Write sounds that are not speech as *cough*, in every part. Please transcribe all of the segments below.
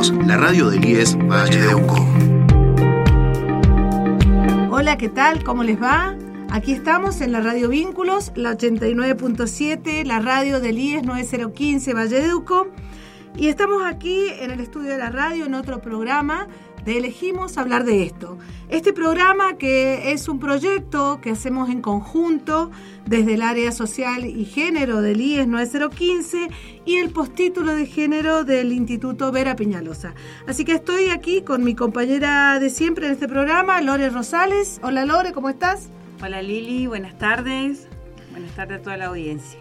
La radio del IES Valle de Uco. Hola, ¿qué tal? ¿Cómo les va? Aquí estamos en la radio Vínculos, la 89.7, la radio del IES 9015 Valle de Uco. Y estamos aquí en el estudio de la radio en otro programa de Elegimos hablar de esto. Este programa que es un proyecto que hacemos en conjunto desde el área social y género del IES 9015 y el postítulo de género del Instituto Vera Peñalosa. Así que estoy aquí con mi compañera de siempre en este programa, Lore Rosales. Hola Lore, ¿cómo estás? Hola Lili, buenas tardes. Buenas tardes a toda la audiencia.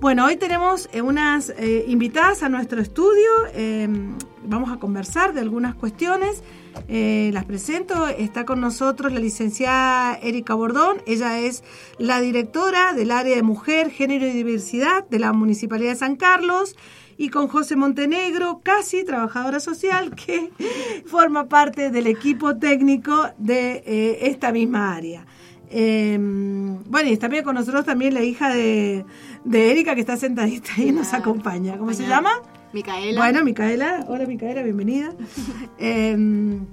Bueno, hoy tenemos eh, unas eh, invitadas a nuestro estudio. Em, vamos a conversar de algunas cuestiones. Eh, las presento. Está con nosotros la licenciada Erika Bordón. Ella es la directora del área de mujer, género y diversidad de la Municipalidad de San Carlos. Y con José Montenegro, casi trabajadora social, *laughs* que forma parte del equipo técnico de esta misma área. Em, bueno, y también con nosotros también la hija de, Erika que está sentadita ahí y nos acompaña. ¿Cómo se llama? Micaela. Bueno, Micaela. Hola Micaela, bienvenida. Em,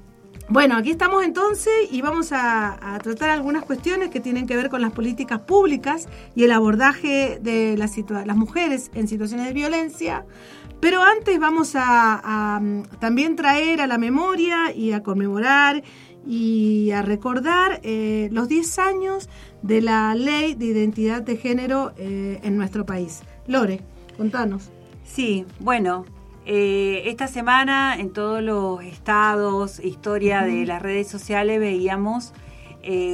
bueno, aquí estamos entonces y vamos a, tratar algunas cuestiones que tienen que ver con las políticas públicas y el abordaje de las, las mujeres en situaciones de violencia. Pero antes vamos a, a también traer a la memoria y a conmemorar y a recordar eh, los 10 años de la ley de identidad de género eh, en nuestro país. Lore, contanos. Sí, bueno, eh, esta semana en todos los estados, historia de las redes sociales, veíamos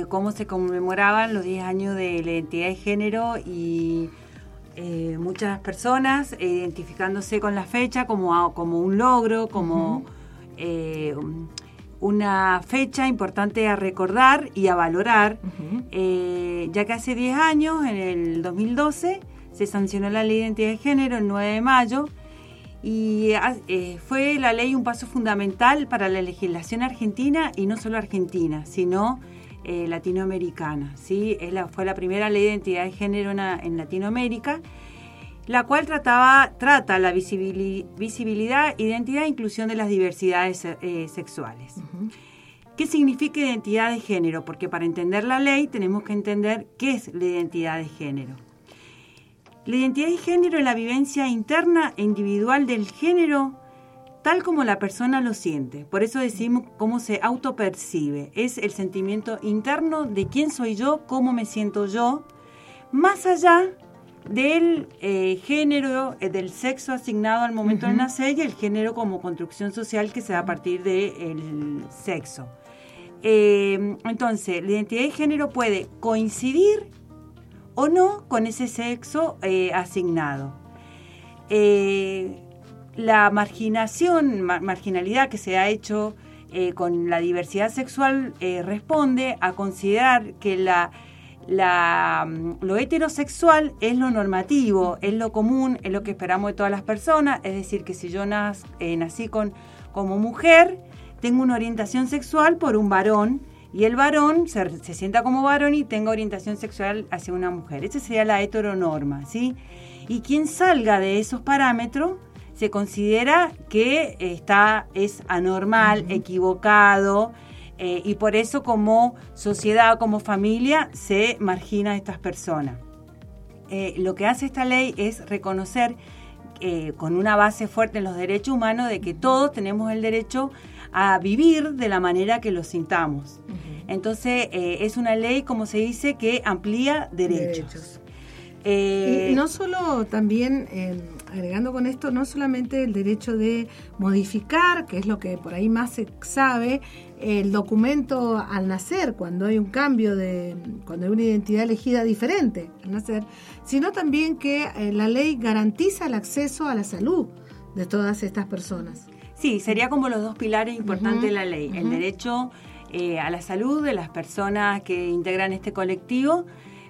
cómo se conmemoraban los 10 años de la identidad de género y muchas personas identificándose con la fecha como, como un logro, como una fecha importante a recordar y a valorar, eh, ya que hace 10 años, en el 2012, se sancionó la ley de identidad de género el 9 de mayo y eh, fue la ley un paso fundamental para la legislación argentina y no solo argentina, sino eh, latinoamericana. ¿sí? Es la, fue la primera ley de identidad de género en Latinoamérica la cual trataba, trata la visibilidad, identidad e inclusión de las diversidades eh, sexuales. ¿Qué significa identidad de género? Porque para entender la ley tenemos que entender qué es la identidad de género. La identidad de género es la vivencia interna e individual del género tal como la persona lo siente. Por eso decimos cómo se autopercibe. Es el sentimiento interno de quién soy yo, cómo me siento yo, más allá del eh, género, eh, del sexo asignado al momento de nacer y el género como construcción social que se da a partir del sexo. Eh, entonces, la identidad de género puede coincidir o no con ese sexo asignado. la marginación, marginalidad que se ha hecho con la diversidad sexual responde a considerar que la la, lo heterosexual es lo normativo, es lo común, es lo que esperamos de todas las personas, es decir, que si yo eh, nací con, como mujer, tengo una orientación sexual por un varón y el varón se, sienta como varón y tenga orientación sexual hacia una mujer. Esa sería la heteronorma, ¿sí? Y quien salga de esos parámetros se considera que está, es anormal, equivocado, eh, y por eso como sociedad, como familia, se margina a estas personas. Eh, lo que hace esta ley es reconocer eh, con una base fuerte en los derechos humanos de que todos tenemos el derecho a vivir de la manera que lo sintamos. Entonces es una ley, como se dice, que amplía derechos. y no solo también agregando con esto no solamente el derecho de modificar, que es lo que por ahí más se sabe, el documento al nacer, cuando hay un cambio de, cuando hay una identidad elegida diferente al nacer, sino también que eh, la ley garantiza el acceso a la salud de todas estas personas. Sí, sería como los dos pilares importantes de la ley, el derecho eh, a la salud de las personas que integran este colectivo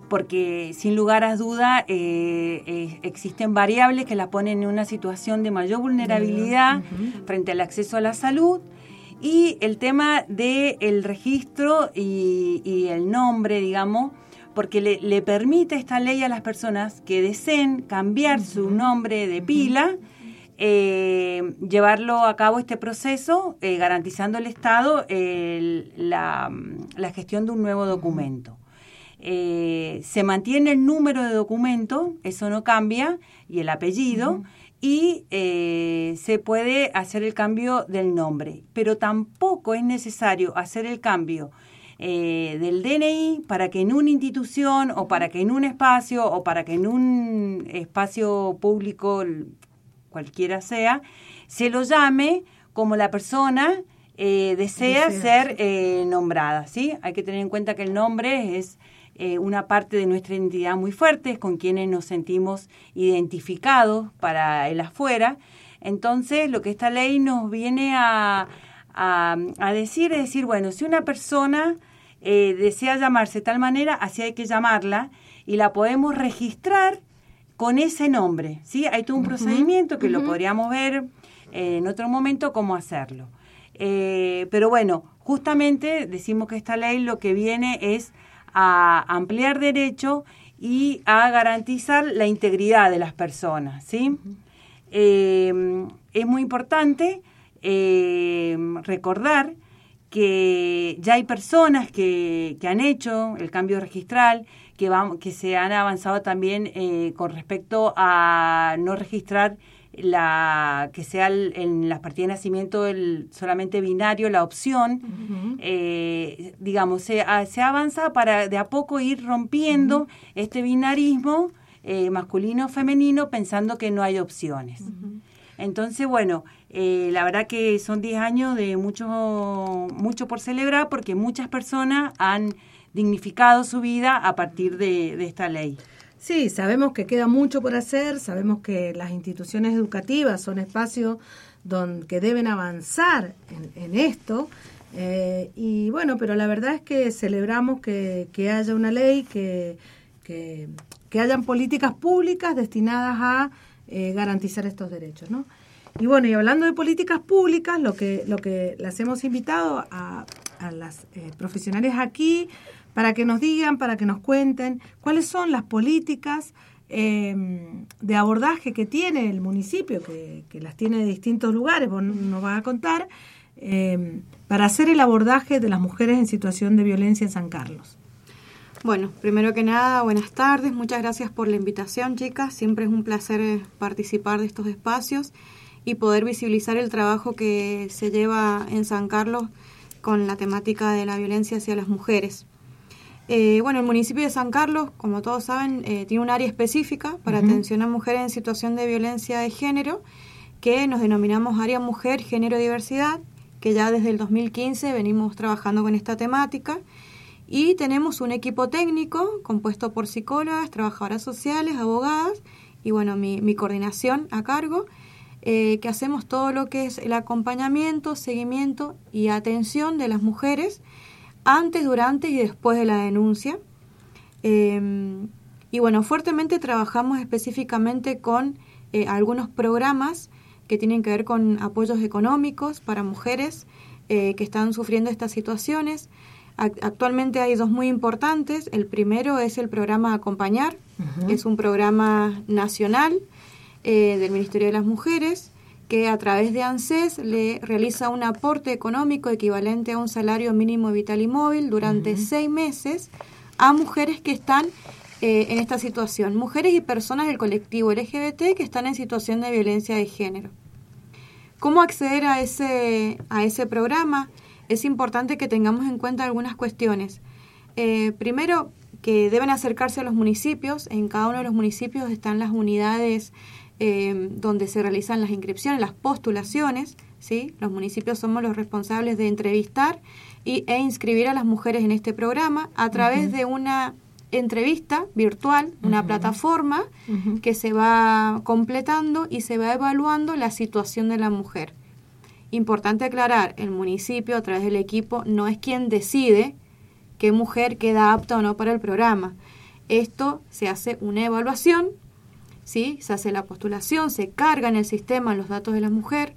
porque sin lugar a duda eh, eh, existen variables que la ponen en una situación de mayor vulnerabilidad frente al acceso a la salud y el tema del el registro y, el nombre, digamos, porque le, permite esta ley a las personas que deseen cambiar su nombre de pila eh, llevarlo a cabo este proceso, eh, garantizando el Estado la, gestión de un nuevo documento. Eh, se mantiene el número de documento, eso no cambia, y el apellido, y se puede hacer el cambio del nombre, pero tampoco es necesario hacer el cambio del DNI para que en una institución o para que en un espacio o para que en un espacio público cualquiera sea, se lo llame como la persona eh, desea, ser eh, nombrada, ¿sí? Hay que tener en cuenta que el nombre es eh, una parte de nuestra identidad muy fuerte, con quienes nos sentimos identificados para el afuera. Entonces, lo que esta ley nos viene a, a, decir es decir, bueno, si una persona desea llamarse de tal manera, así hay que llamarla y la podemos registrar con ese nombre. ¿sí? Hay todo un procedimiento que lo podríamos ver eh, en otro momento cómo hacerlo. Eh, pero bueno, justamente decimos que esta ley lo que viene es a ampliar derecho y a garantizar la integridad de las personas. ¿sí? Eh, es muy importante recordar que ya hay personas que, que han hecho el cambio registral, que, que se han avanzado también eh, con respecto a no registrar la que sea en las partidas de nacimiento el solamente binario la opción eh, digamos se, se avanza para de a poco ir rompiendo este binarismo eh, masculino femenino pensando que no hay opciones. Entonces bueno la verdad que son 10 años de mucho mucho por celebrar porque muchas personas han dignificado su vida a partir de, esta ley. Sí, sabemos que queda mucho por hacer, sabemos que las instituciones educativas son espacios donde, que deben avanzar en, esto. Eh, y bueno, pero la verdad es que celebramos que, haya una ley, que, que, hayan políticas públicas destinadas a eh, garantizar estos derechos, ¿no? Y bueno, y hablando de políticas públicas, lo que, lo que las hemos invitado a, a las eh, profesionales aquí para que nos digan, para que nos cuenten cuáles son las políticas em, de abordaje que tiene el municipio, que, las tiene de distintos lugares, vos nos vas a contar, em, para hacer el abordaje de las mujeres en situación de violencia en San Carlos. Bueno, primero que nada, buenas tardes, muchas gracias por la invitación, chicas. Siempre es un placer eh, participar de estos espacios y poder visibilizar el trabajo que se lleva en San Carlos con la temática de la violencia hacia las mujeres. Eh, bueno, el municipio de San Carlos, como todos saben, eh, tiene un área específica para atención a mujeres en situación de violencia de género, que nos denominamos Área Mujer, Género Diversidad, que ya desde el 2015 venimos trabajando con esta temática. Y tenemos un equipo técnico compuesto por psicólogas, trabajadoras sociales, abogadas y bueno, mi, coordinación a cargo, eh, que hacemos todo lo que es el acompañamiento, seguimiento y atención de las mujeres antes, durante y después de la denuncia. Em, y bueno, fuertemente trabajamos específicamente con eh, algunos programas que tienen que ver con apoyos económicos para mujeres eh, que están sufriendo estas situaciones. Actualmente hay dos muy importantes. El primero es el programa Acompañar, es un programa nacional eh, del Ministerio de las Mujeres que a través de ANSES le realiza un aporte económico equivalente a un salario mínimo vital y móvil durante seis meses a mujeres que están eh, en esta situación, mujeres y personas del colectivo LGBT que están en situación de violencia de género. ¿Cómo acceder a ese, a ese programa? Es importante que tengamos en cuenta algunas cuestiones. Eh, primero, que deben acercarse a los municipios. En cada uno de los municipios están las unidades eh, donde se realizan las inscripciones, las postulaciones. ¿sí? Los municipios somos los responsables de entrevistar y, e inscribir a las mujeres en este programa a través de una entrevista virtual, una plataforma que se va completando y se va evaluando la situación de la mujer. Importante aclarar, el municipio a través del equipo no es quien decide qué mujer queda apta o no para el programa. Esto se hace una evaluación ¿sí? Se hace la postulación, se carga en el sistema los datos de la mujer,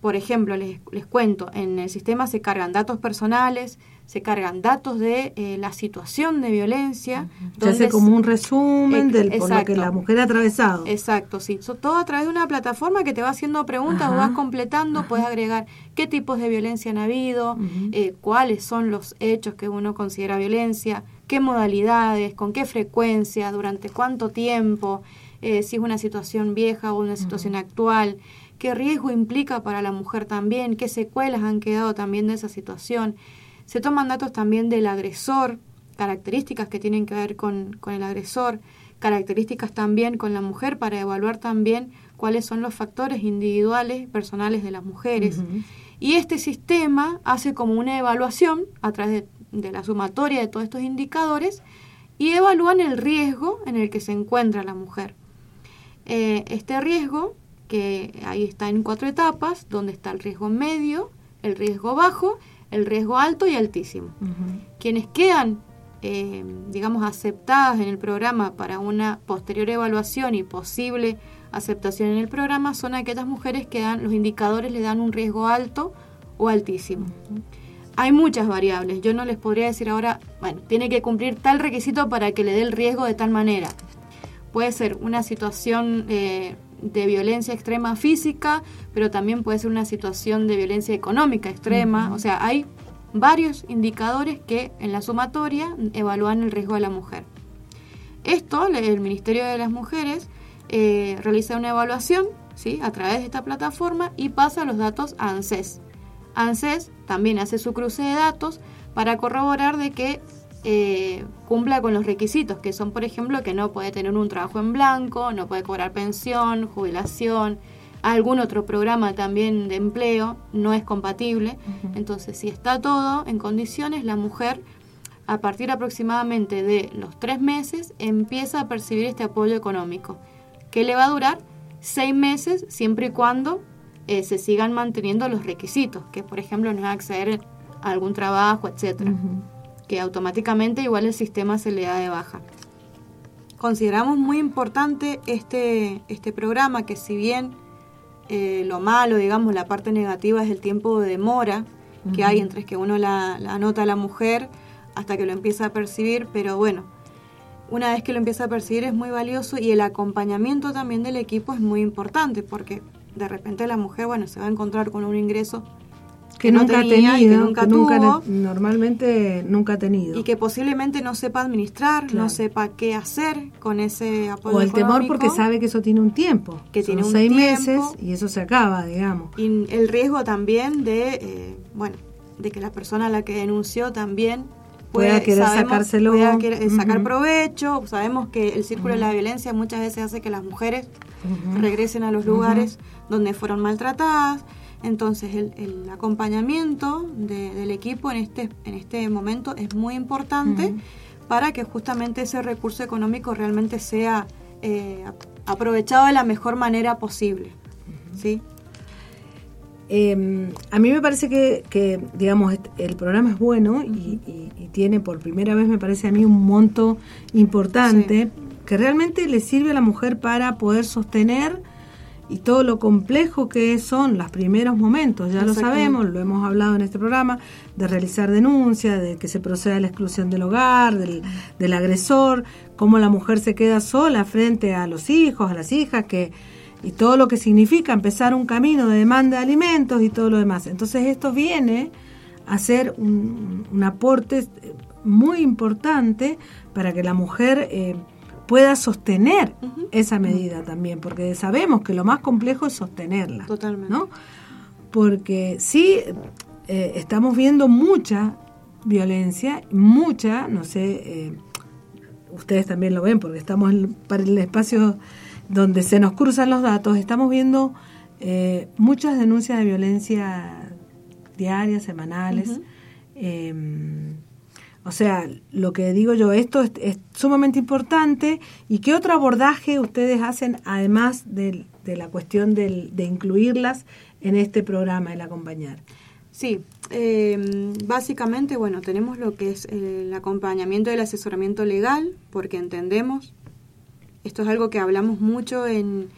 por ejemplo, les, les cuento, en el sistema se cargan datos personales, se cargan datos de eh, la situación de violencia. Se hace como un resumen del por lo que la mujer ha atravesado. Exacto, sí. todo a través de una plataforma que te va haciendo preguntas, o vas completando, puedes agregar qué tipos de violencia han habido, eh, cuáles son los hechos que uno considera violencia, qué modalidades, con qué frecuencia, durante cuánto tiempo, eh, si es una situación vieja o una situación actual, qué riesgo implica para la mujer también, qué secuelas han quedado también de esa situación. Se toman datos también del agresor, características que tienen que ver con, el agresor, características también con la mujer para evaluar también cuáles son los factores individuales, personales de las mujeres. Y este sistema hace como una evaluación a través de, la sumatoria de todos estos indicadores y evalúan el riesgo en el que se encuentra la mujer. Eh, este riesgo, que ahí está en cuatro etapas, donde está el riesgo medio, el riesgo bajo el riesgo alto y altísimo. Quienes quedan, eh, digamos, aceptadas en el programa para una posterior evaluación y posible aceptación en el programa son aquellas mujeres que dan, los indicadores le dan un riesgo alto o altísimo. Hay muchas variables, yo no les podría decir ahora, bueno, tiene que cumplir tal requisito para que le dé el riesgo de tal manera. Puede ser una situación eh, de violencia extrema física, pero también puede ser una situación de violencia económica extrema. O sea, hay varios indicadores que en la sumatoria evalúan el riesgo de la mujer. Esto, el Ministerio de las Mujeres eh, realiza una evaluación ¿sí? a través de esta plataforma y pasa los datos a ANSES. ANSES también hace su cruce de datos para corroborar de que eh, cumpla con los requisitos, que son, por ejemplo, que no puede tener un trabajo en blanco, no puede cobrar pensión, jubilación, algún otro programa también de empleo, no es compatible. Entonces, si está todo en condiciones, la mujer, a partir aproximadamente de los tres meses, empieza a percibir este apoyo económico, que le va a durar seis meses siempre y cuando eh, se sigan manteniendo los requisitos, que por ejemplo no es acceder a algún trabajo, etcétera que automáticamente igual el sistema se le da de baja. Consideramos muy importante este, este programa que si bien eh, lo malo, digamos, la parte negativa es el tiempo de demora que hay entre que uno la, la anota a la mujer hasta que lo empieza a percibir, pero bueno, una vez que lo empieza a percibir es muy valioso y el acompañamiento también del equipo es muy importante porque de repente la mujer, bueno, se va a encontrar con un ingreso que, nunca ha tenido, que nunca, normalmente nunca ha tenido. Y que posiblemente no sepa administrar, no sepa qué hacer con ese apoyo O el temor porque sabe que eso tiene un tiempo. Que tiene un seis meses y eso se acaba, digamos. Y el riesgo también de, eh, bueno, de que la persona a la que denunció también pueda querer sacárselo. Pueda querer, sacar provecho. Sabemos que el círculo de la violencia muchas veces hace que las mujeres regresen a los lugares donde fueron maltratadas entonces el, acompañamiento del equipo en este, en este momento es muy importante para que justamente ese recurso económico realmente sea eh, aprovechado de la mejor manera posible. ¿sí? Em, a mí me parece que, digamos, el programa es bueno y, tiene por primera vez, me parece a mí, un monto importante que realmente le sirve a la mujer para poder sostener y todo lo complejo que son los primeros momentos, ya lo sabemos, lo hemos hablado en este programa, de realizar denuncias, de que se proceda a la exclusión del hogar, del, del agresor, cómo la mujer se queda sola frente a los hijos, a las hijas, que y todo lo que significa empezar un camino de demanda de alimentos y todo lo demás. Entonces esto viene a ser un, aporte muy importante para que la mujer... Eh, pueda sostener esa medida también, porque sabemos que lo más complejo es sostenerla. Totalmente. ¿no? Porque sí, eh, estamos viendo mucha violencia, mucha, no sé, eh, ustedes también lo ven, porque estamos en, para el espacio donde se nos cruzan los datos, estamos viendo eh, muchas denuncias de violencia diarias, semanales. O sea, lo que digo yo, esto es, sumamente importante. ¿Y qué otro abordaje ustedes hacen además de, la cuestión de incluirlas en este programa, el acompañar? Sí, em, básicamente, bueno, tenemos lo que es el acompañamiento del asesoramiento legal, porque entendemos, esto es algo que hablamos mucho en,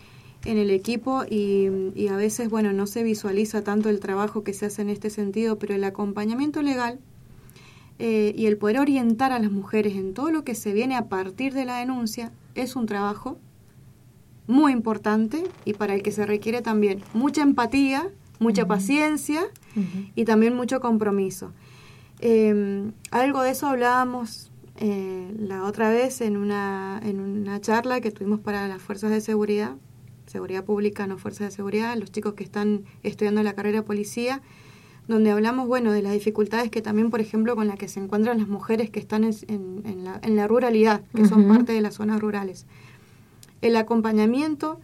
en el equipo y, a veces, bueno, no se visualiza tanto el trabajo que se hace en este sentido, pero el acompañamiento legal eh, y el poder orientar a las mujeres en todo lo que se viene a partir de la denuncia es un trabajo muy importante y para el que se requiere también mucha empatía, mucha paciencia y también mucho compromiso. Eh, algo de eso hablábamos eh, la otra vez en una, en una charla que tuvimos para las fuerzas de seguridad, seguridad pública, no fuerzas de seguridad, los chicos que están estudiando la carrera de policía, donde hablamos, bueno, de las dificultades que también, por ejemplo, con las que se encuentran las mujeres que están en, en, la, en la, ruralidad, que son parte de las zonas rurales. El acompañamiento,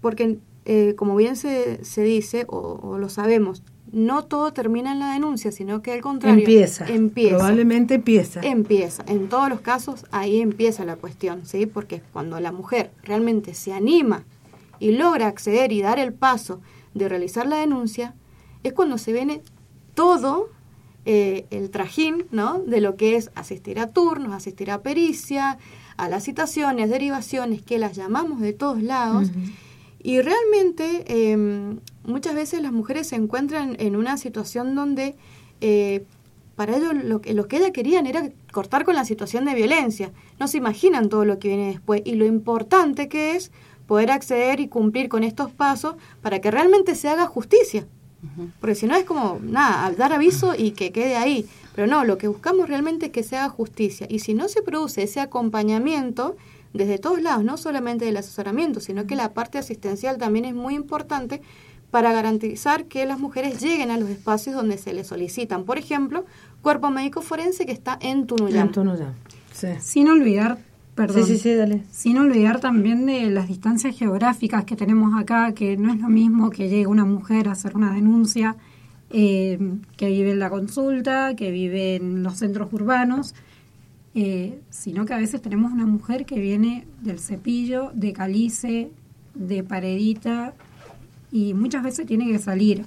porque eh, como bien se, se dice, o, o, lo sabemos, no todo termina en la denuncia, sino que al contrario. Empieza. empieza probablemente empieza. Empieza. En todos los casos, ahí empieza la cuestión, ¿sí? Porque cuando la mujer realmente se anima y logra acceder y dar el paso de realizar la denuncia, es cuando se viene todo eh, el trajín, ¿no? De lo que es asistir a turnos, asistir a pericia, a las citaciones, derivaciones, que las llamamos de todos lados. Y realmente eh, muchas veces las mujeres se encuentran en una situación donde eh, para ellos lo que, lo que ellas querían era cortar con la situación de violencia. No se imaginan todo lo que viene después y lo importante que es poder acceder y cumplir con estos pasos para que realmente se haga justicia. Porque si no es como, nada, dar aviso y que quede ahí. Pero no, lo que buscamos realmente es que se haga justicia. Y si no se produce ese acompañamiento desde todos lados, no solamente del asesoramiento, sino que la parte asistencial también es muy importante para garantizar que las mujeres lleguen a los espacios donde se les solicitan. Por ejemplo, cuerpo médico forense que está en Tunuyán. En Tunuyán, sí. Sin olvidar Perdón. Sí, sí, sí, dale. Sin olvidar también de las distancias geográficas que tenemos acá, que no es lo mismo que llegue una mujer a hacer una denuncia eh, que vive en la consulta, que vive en los centros urbanos, eh, sino que a veces tenemos una mujer que viene del cepillo, de calice, de paredita, y muchas veces tiene que salir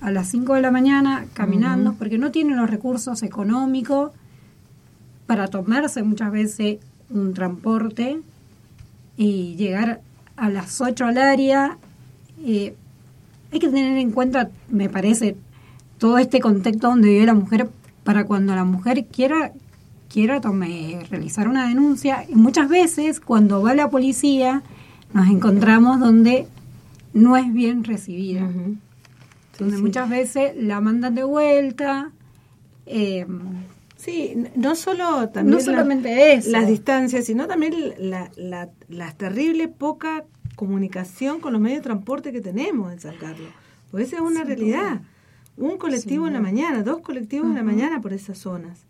a las 5 de la mañana caminando porque no tiene los recursos económicos para tomarse muchas veces un transporte y llegar a las 8 al área. Eh, hay que tener en cuenta, me parece, todo este contexto donde vive la mujer para cuando la mujer quiera quiera tome, realizar una denuncia. Y muchas veces cuando va la policía nos encontramos donde no es bien recibida. donde muchas veces la mandan de vuelta. Eh, Sí, no solo también no solamente las distancias, sino también la, la, la, terrible poca comunicación con los medios de transporte que tenemos en San Carlos. Pues esa es una realidad. Un colectivo en la mañana, dos colectivos en la mañana por esas zonas.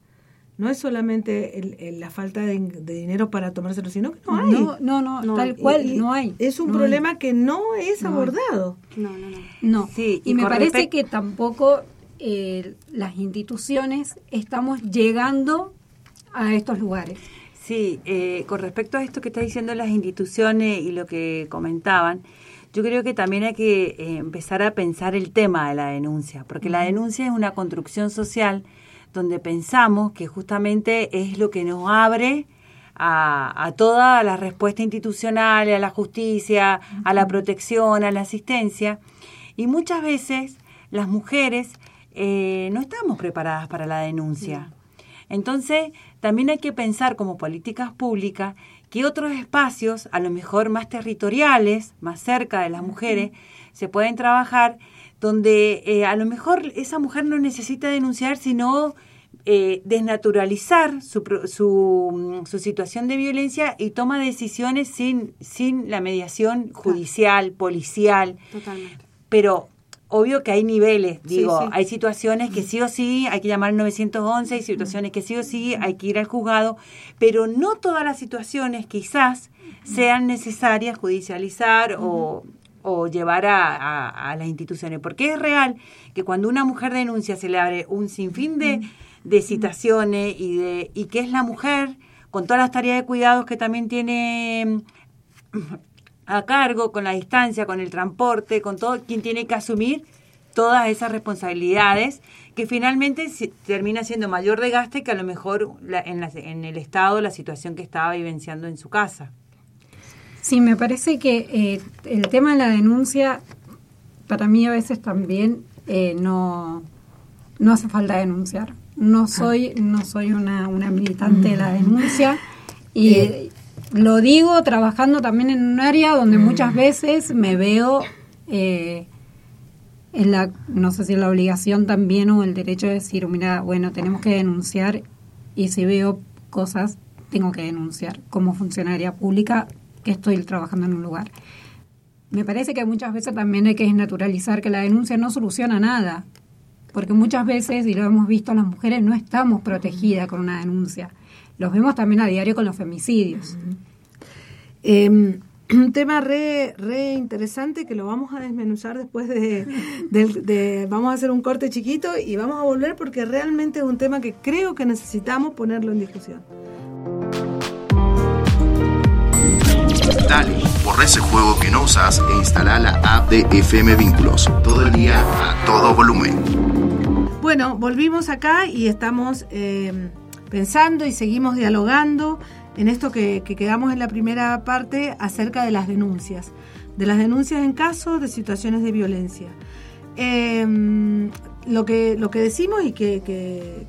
No es solamente el, la falta de, dinero para tomárselo, sino que no hay. No, no, no, tal cual, no hay. Es un problema que no es abordado. No, no, no. no. Sí, y, me parece que tampoco eh, las instituciones estamos llegando a estos lugares. Sí, eh, con respecto a esto que está diciendo las instituciones y lo que comentaban, yo creo que también hay que eh, empezar a pensar el tema de la denuncia, porque la denuncia es una construcción social donde pensamos que justamente es lo que nos abre a, a toda la respuesta institucional, a la justicia, a la protección, a la asistencia. Y muchas veces las mujeres eh, no estamos preparadas para la denuncia. Entonces, también hay que pensar como políticas públicas que otros espacios, a lo mejor más territoriales, más cerca de las mujeres, se pueden trabajar donde eh, a lo mejor esa mujer no necesita denunciar, sino eh, desnaturalizar su, su, su, situación de violencia y toma decisiones sin, sin la mediación judicial, policial. Totalmente. Pero obvio que hay niveles, digo, hay situaciones que sí o sí hay que llamar al 911, hay situaciones que sí o sí hay que ir al juzgado, pero no todas las situaciones quizás sean necesarias judicializar o, llevar a, las instituciones, porque es real que cuando una mujer denuncia se le abre un sinfín de, de citaciones y, de, y que es la mujer con todas las tareas de cuidados que también tiene a cargo con la distancia, con el transporte, con todo, quien tiene que asumir todas esas responsabilidades que finalmente termina siendo mayor desgaste que a lo mejor en, en el estado la situación que estaba vivenciando en su casa. Sí, me parece que eh, el tema de la denuncia, para mí a veces también eh, no, no hace falta denunciar. No soy, no soy una, una militante de la denuncia y Eh, lo digo trabajando también en un área donde muchas veces me veo eh, en la, no sé si en la obligación también o el derecho de decir, mira, bueno, tenemos que denunciar y si veo cosas, tengo que denunciar como funcionaria pública que estoy trabajando en un lugar. Me parece que muchas veces también hay que naturalizar que la denuncia no soluciona nada, porque muchas veces, y lo hemos visto, las mujeres no estamos protegidas con una denuncia. Los vemos también a diario con los femicidios. Eh, *clears throat* un tema re, re interesante que lo vamos a desmenuzar después de, del- de- Vamos a hacer un corte chiquito y vamos a volver porque realmente es un tema que creo que necesitamos ponerlo en discusión. Dale, borra ese juego que no usas e instala la app de FM Vínculos. Todo el día a todo volumen. Bueno, volvimos acá y estamos eh, pensando y seguimos dialogando en esto que, que quedamos en la primera parte acerca de las denuncias, de las denuncias en casos de situaciones de violencia. Eh, lo, que, lo que decimos y que- que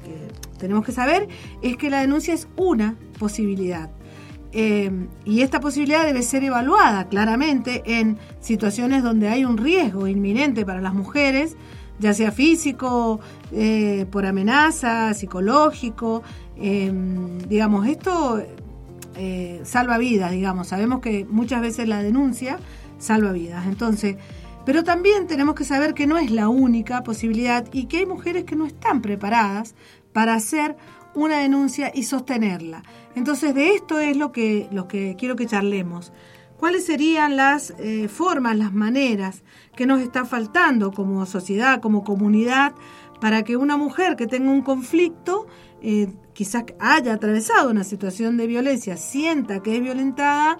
tenemos que saber es que la denuncia es una posibilidad. Eh, y esta posibilidad debe ser evaluada claramente en situaciones donde hay un riesgo inminente para las mujeres, ya sea físico, eh, por amenaza, psicológico. eh, digamos, esto salva vidas, digamos. Sabemos que muchas veces la denuncia salva vidas. Entonces, pero también tenemos que saber que no es la única posibilidad y que hay mujeres que no están preparadas para hacer una denuncia y sostenerla. Entonces, de esto es lo que, que quiero que charlemos. ¿Cuáles serían las eh, formas, las maneras que nos está faltando como sociedad, como comunidad, para que una mujer que tenga un conflicto, eh, quizás haya atravesado una situación de violencia, sienta que es violentada,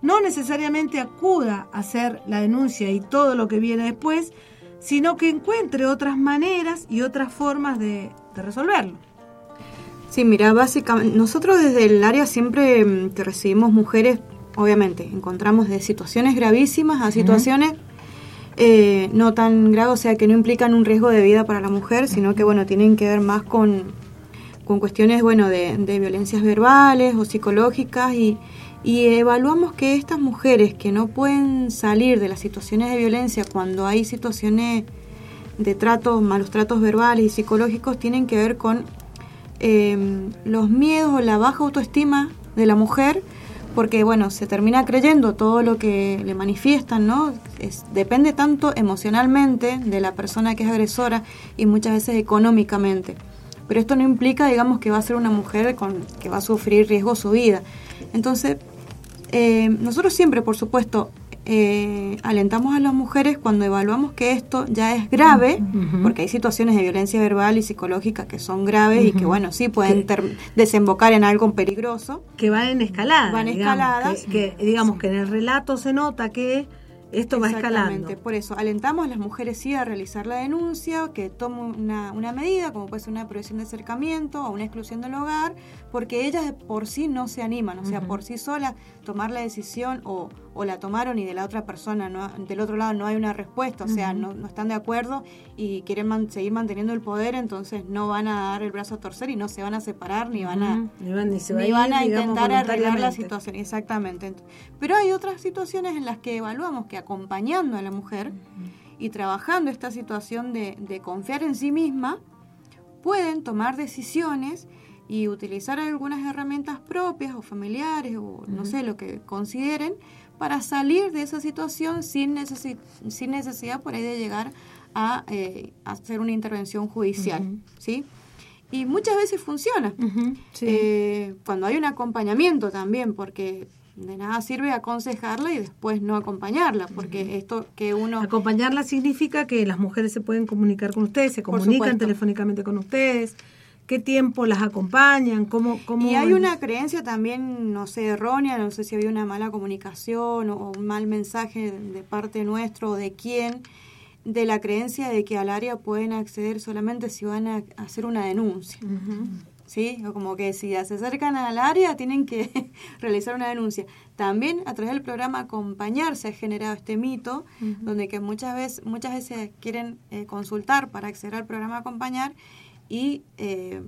no necesariamente acuda a hacer la denuncia y todo lo que viene después, sino que encuentre otras maneras y otras formas de, de resolverlo. Sí, mira, básicamente, nosotros desde el área siempre mm, que recibimos mujeres, obviamente, encontramos de situaciones gravísimas a situaciones eh, no tan graves, o sea, que no implican un riesgo de vida para la mujer, sino que, bueno, tienen que ver más con, con cuestiones, bueno, de, de violencias verbales o psicológicas y, y evaluamos que estas mujeres que no pueden salir de las situaciones de violencia cuando hay situaciones de tratos, malos tratos verbales y psicológicos, tienen que ver con eh, los miedos o la baja autoestima de la mujer, porque bueno, se termina creyendo todo lo que le manifiestan, ¿no? Es- depende tanto emocionalmente de la persona que es agresora y muchas veces económicamente. Pero esto no implica, digamos, que va a ser una mujer con, que va a sufrir riesgo su vida. Entonces, eh, nosotros siempre, por supuesto, eh, alentamos a las mujeres cuando evaluamos que esto ya es grave, porque hay situaciones de violencia verbal y psicológica que son graves y que, bueno, sí pueden desembocar en algo peligroso. Que van en escalada. Van digamos, escaladas. Que, que, digamos que en el relato se nota que esto va escalando. Por eso alentamos a las mujeres sí a realizar la denuncia, que tomen una, una medida, como puede ser una prohibición de acercamiento o una exclusión del hogar, porque ellas de por sí no se animan, o sea, por sí solas tomar la decisión o, o la tomaron y de la otra persona, no, del otro lado no hay una respuesta, o sea, no, no están de acuerdo y quieren man- seguir manteniendo el poder, entonces no van a dar el brazo a torcer y no se van a separar ni van a. Ni van, ni se va ni ir, van a digamos, intentar arreglar la situación, exactamente. Ent- Pero hay otras situaciones en las que evaluamos que acompañando a la mujer y trabajando esta situación de, de confiar en sí misma, pueden tomar decisiones y utilizar algunas herramientas propias o familiares o no sé, lo que consideren para salir de esa situación sin, necesi- sin necesidad por ahí de llegar a eh, hacer una intervención judicial, ¿sí? Y muchas veces funciona. Sí. Eh, cuando hay un acompañamiento también, porque de nada sirve aconsejarla y después no acompañarla, porque esto que uno... Acompañarla significa que las mujeres se pueden comunicar con ustedes, se comunican telefónicamente con ustedes, qué tiempo las acompañan, cómo... cómo Y hay una creencia también, no sé, errónea, no sé si había una mala comunicación o, un mal mensaje de parte nuestro o de quién, de la creencia de que al área pueden acceder solamente si van a hacer una denuncia. ¿sí? O como que si se acercan al área tienen que *laughs* realizar una denuncia. También a través del programa Acompañar se ha generado este mito, donde que muchas veces, muchas veces quieren eh, consultar para acceder al programa Acompañar y eh,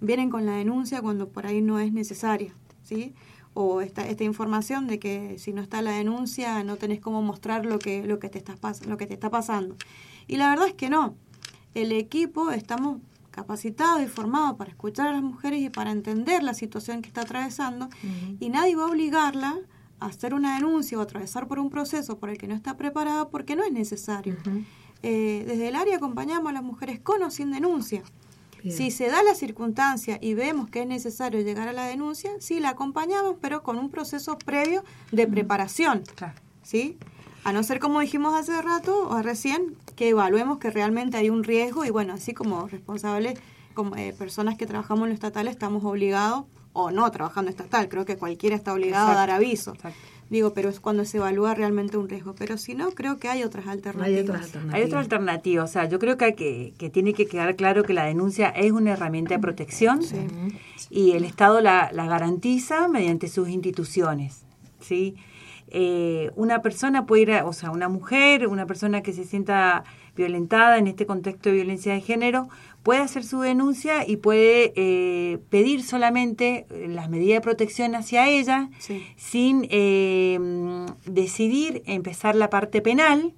vienen con la denuncia cuando por ahí no es necesaria, ¿sí? O esta, esta información de que si no está la denuncia no tenés cómo mostrar lo que, lo que, te, estás, lo que te está pasando. Y la verdad es que no. El equipo estamos capacitado y formado para escuchar a las mujeres y para entender la situación que está atravesando y nadie va a obligarla a hacer una denuncia o atravesar por un proceso por el que no está preparada porque no es necesario. Eh, desde el área acompañamos a las mujeres con o sin denuncia. Si se da la circunstancia y vemos que es necesario llegar a la denuncia, sí la acompañamos, pero con un proceso previo de preparación. ¿sí? A no ser, como dijimos hace rato o recién, que evaluemos que realmente hay un riesgo y bueno, así como responsables, como eh, personas que trabajamos en lo estatal, estamos obligados, o no trabajando estatal, creo que cualquiera está obligado a dar aviso. Digo, pero es cuando se evalúa realmente un riesgo. Pero si no, creo que hay otras alternativas. Hay otras alternativas. Hay otras alternativas. O sea, yo creo que, hay que, que tiene que quedar claro que la denuncia es una herramienta de protección y el Estado la, la garantiza mediante sus instituciones. ¿sí? Eh, una persona puede ir, o sea, una mujer, una persona que se sienta violentada en este contexto de violencia de género, puede hacer su denuncia y puede eh, pedir solamente eh, las medidas de protección hacia ella sin decidir empezar la parte penal.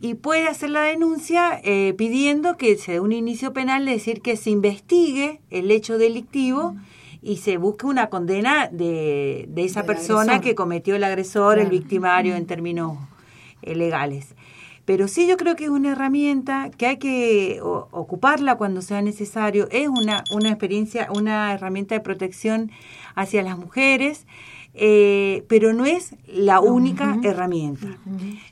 Y puede hacer la denuncia pidiendo que se dé un inicio penal, es decir, que se investigue el hecho delictivo y se busque una condena de, de esa persona que cometió el agresor, el victimario en términos eh, legales. Pero sí yo creo que es una herramienta que hay que ocuparla cuando sea necesario. Es una, una experiencia, una herramienta de protección hacia las mujeres, eh, pero no es la única herramienta.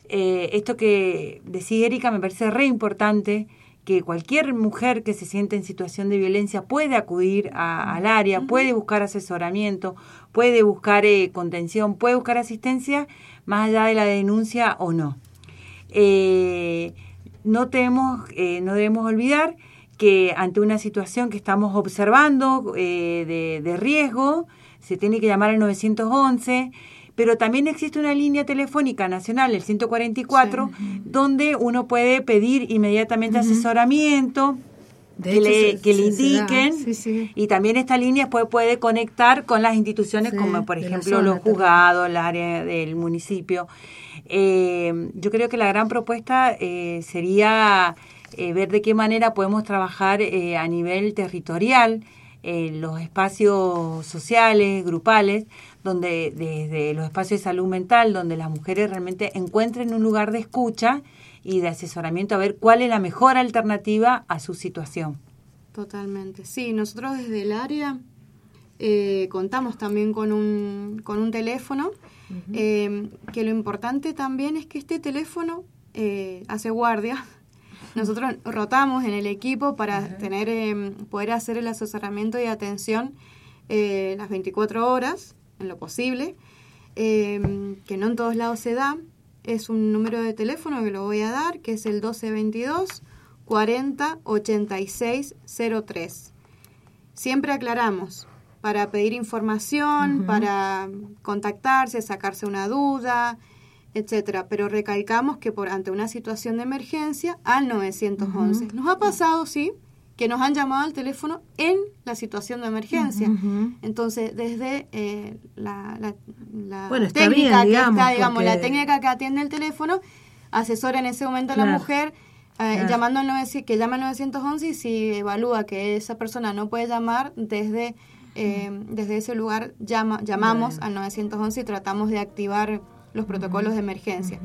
Eh, esto que decía Erika me parece re importante que cualquier mujer que se siente en situación de violencia puede acudir al área, puede buscar asesoramiento, puede buscar eh, contención, puede buscar asistencia, más allá de la denuncia o no. Eh, no, tenemos, eh, no debemos olvidar que ante una situación que estamos observando de, de riesgo, se tiene que llamar al 911 pero también existe una línea telefónica nacional, el 144, donde uno puede pedir inmediatamente asesoramiento. que, le, que le, indiquen y también esta línea puede, puede conectar con las instituciones como por ejemplo los juzgados, el área del municipio. Eh, yo creo que la gran propuesta eh, sería eh, ver de qué manera podemos trabajar a nivel territorial en los espacios sociales, grupales, donde desde los espacios de salud mental, donde las mujeres realmente encuentren un lugar de escucha y de asesoramiento a ver cuál es la mejor alternativa a su situación. Totalmente. Sí, nosotros desde el área eh, contamos también con un, con un teléfono, eh, que lo importante también es que este teléfono eh, hace guardia. Nosotros rotamos en el equipo para tener poder hacer el asesoramiento y atención las 24 horas en lo posible, em, que no en todos lados se da. Es un número de teléfono que lo voy a dar, que es el 1222 40 86 03. Siempre aclaramos, para pedir información, para contactarse, sacarse una duda, etcétera, pero recalcamos que por ante una situación de emergencia al 911. Nos ha pasado, sí, que nos han llamado al teléfono en la situación de emergencia. Entonces, desde eh, la, técnica que digamos, la técnica que atiende el teléfono, asesora en ese momento a la mujer eh, llamando al que llama al 911 y si evalúa que esa persona no puede llamar desde eh, desde ese lugar llama, llamamos al 911 y tratamos de activar los protocolos de emergencia.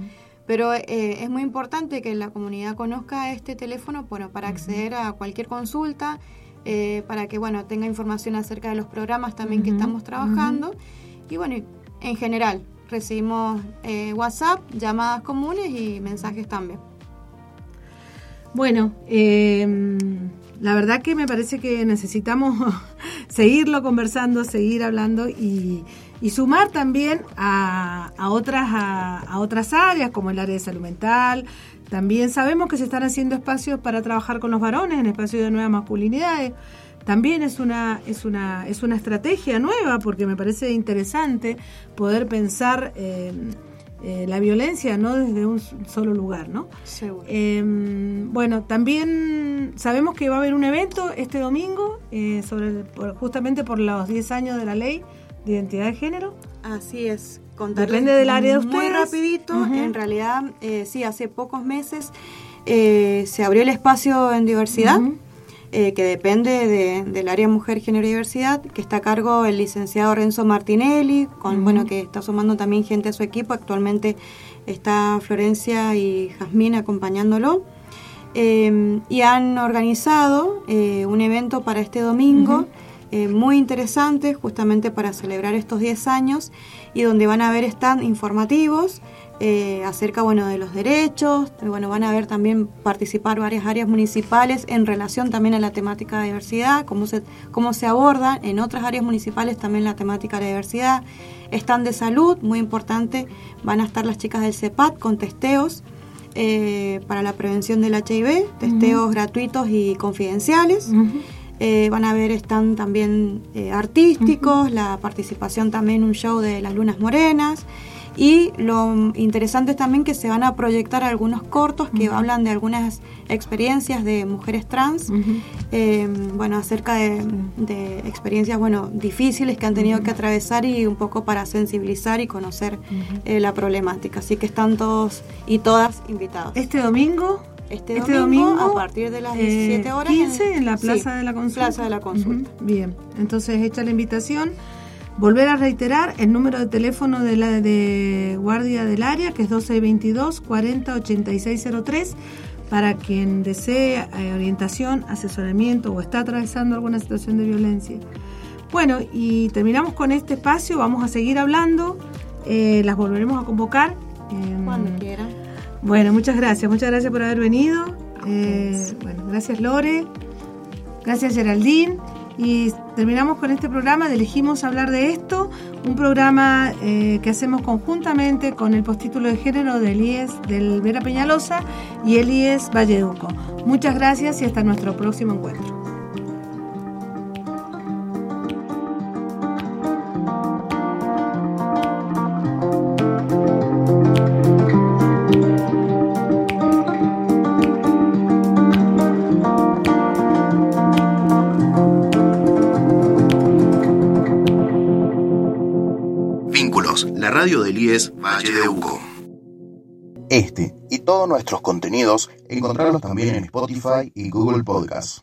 Pero eh, es muy importante que la comunidad conozca este teléfono bueno, para acceder a cualquier consulta, eh, para que bueno, tenga información acerca de los programas también que estamos trabajando. Y bueno, en general, recibimos eh, WhatsApp, llamadas comunes y mensajes también. Bueno, em, la verdad que me parece que necesitamos *laughs* seguirlo conversando, seguir hablando y sumar también a, otras, a, otras áreas como el área de salud mental. También sabemos que se están haciendo espacios para trabajar con los varones en espacios de nuevas masculinidades. también es una, es una, es una estrategia nueva porque me parece interesante poder pensar eh, eh, la violencia no desde un solo lugar, ¿no? Seguro. Em, bueno, también sabemos que va a haber un evento este domingo eh, sobre justamente por los 10 años de la ley de identidad de género. Así es. Depende del área de ustedes. Muy rapidito, en realidad, sí, hace pocos meses se abrió el espacio en diversidad. Eh, que depende del área Mujer, Género y Diversidad, que está a cargo el licenciado Renzo Martinelli, con, bueno, que está sumando también gente a su equipo. Actualmente está Florencia y Jazmín acompañándolo. Eh, y han organizado eh, un evento para este domingo. muy interesante, justamente para celebrar estos 10 años, y donde van a haber stand informativos eh, acerca bueno, de los derechos, bueno, van a ver también participar varias áreas municipales en relación también a la temática de diversidad, cómo se, cómo se aborda en otras áreas municipales también la temática de diversidad. Están de salud, muy importante, van a estar las chicas del CEPAT con testeos eh, para la prevención del HIV, testeos gratuitos y confidenciales. Eh, van a ver, están también artísticos, la participación también en un show de las lunas morenas. Y lo interesante es también que se van a proyectar algunos cortos que hablan de algunas experiencias de mujeres trans, eh, bueno, acerca de, experiencias, bueno, difíciles que han tenido que atravesar y un poco para sensibilizar y conocer eh, la problemática. Así que están todos y todas invitados. Este domingo este, este domingo, a partir de las 17 eh, horas 15 en, la Plaza de la Consulta. Plaza de la Consulta. Bien, entonces hecha la invitación. Volver a reiterar el número de teléfono de la de guardia del área, que es 1222 40 8603, para quien desee eh, orientación, asesoramiento o está atravesando alguna situación de violencia. Bueno, y terminamos con este espacio, vamos a seguir hablando, eh, las volveremos a convocar. Em, Cuando quieran. Bueno, muchas gracias, muchas gracias por haber venido. Eh, bueno, gracias Lore, gracias Geraldine. Y terminamos con este programa Elegimos hablar de esto, un programa eh, que hacemos conjuntamente con el postítulo de género del IES del Vera Peñalosa y el IES Valleduco. Muchas gracias y hasta nuestro próximo encuentro. Nuestros contenidos encontrarlos también en Spotify y Google Podcasts.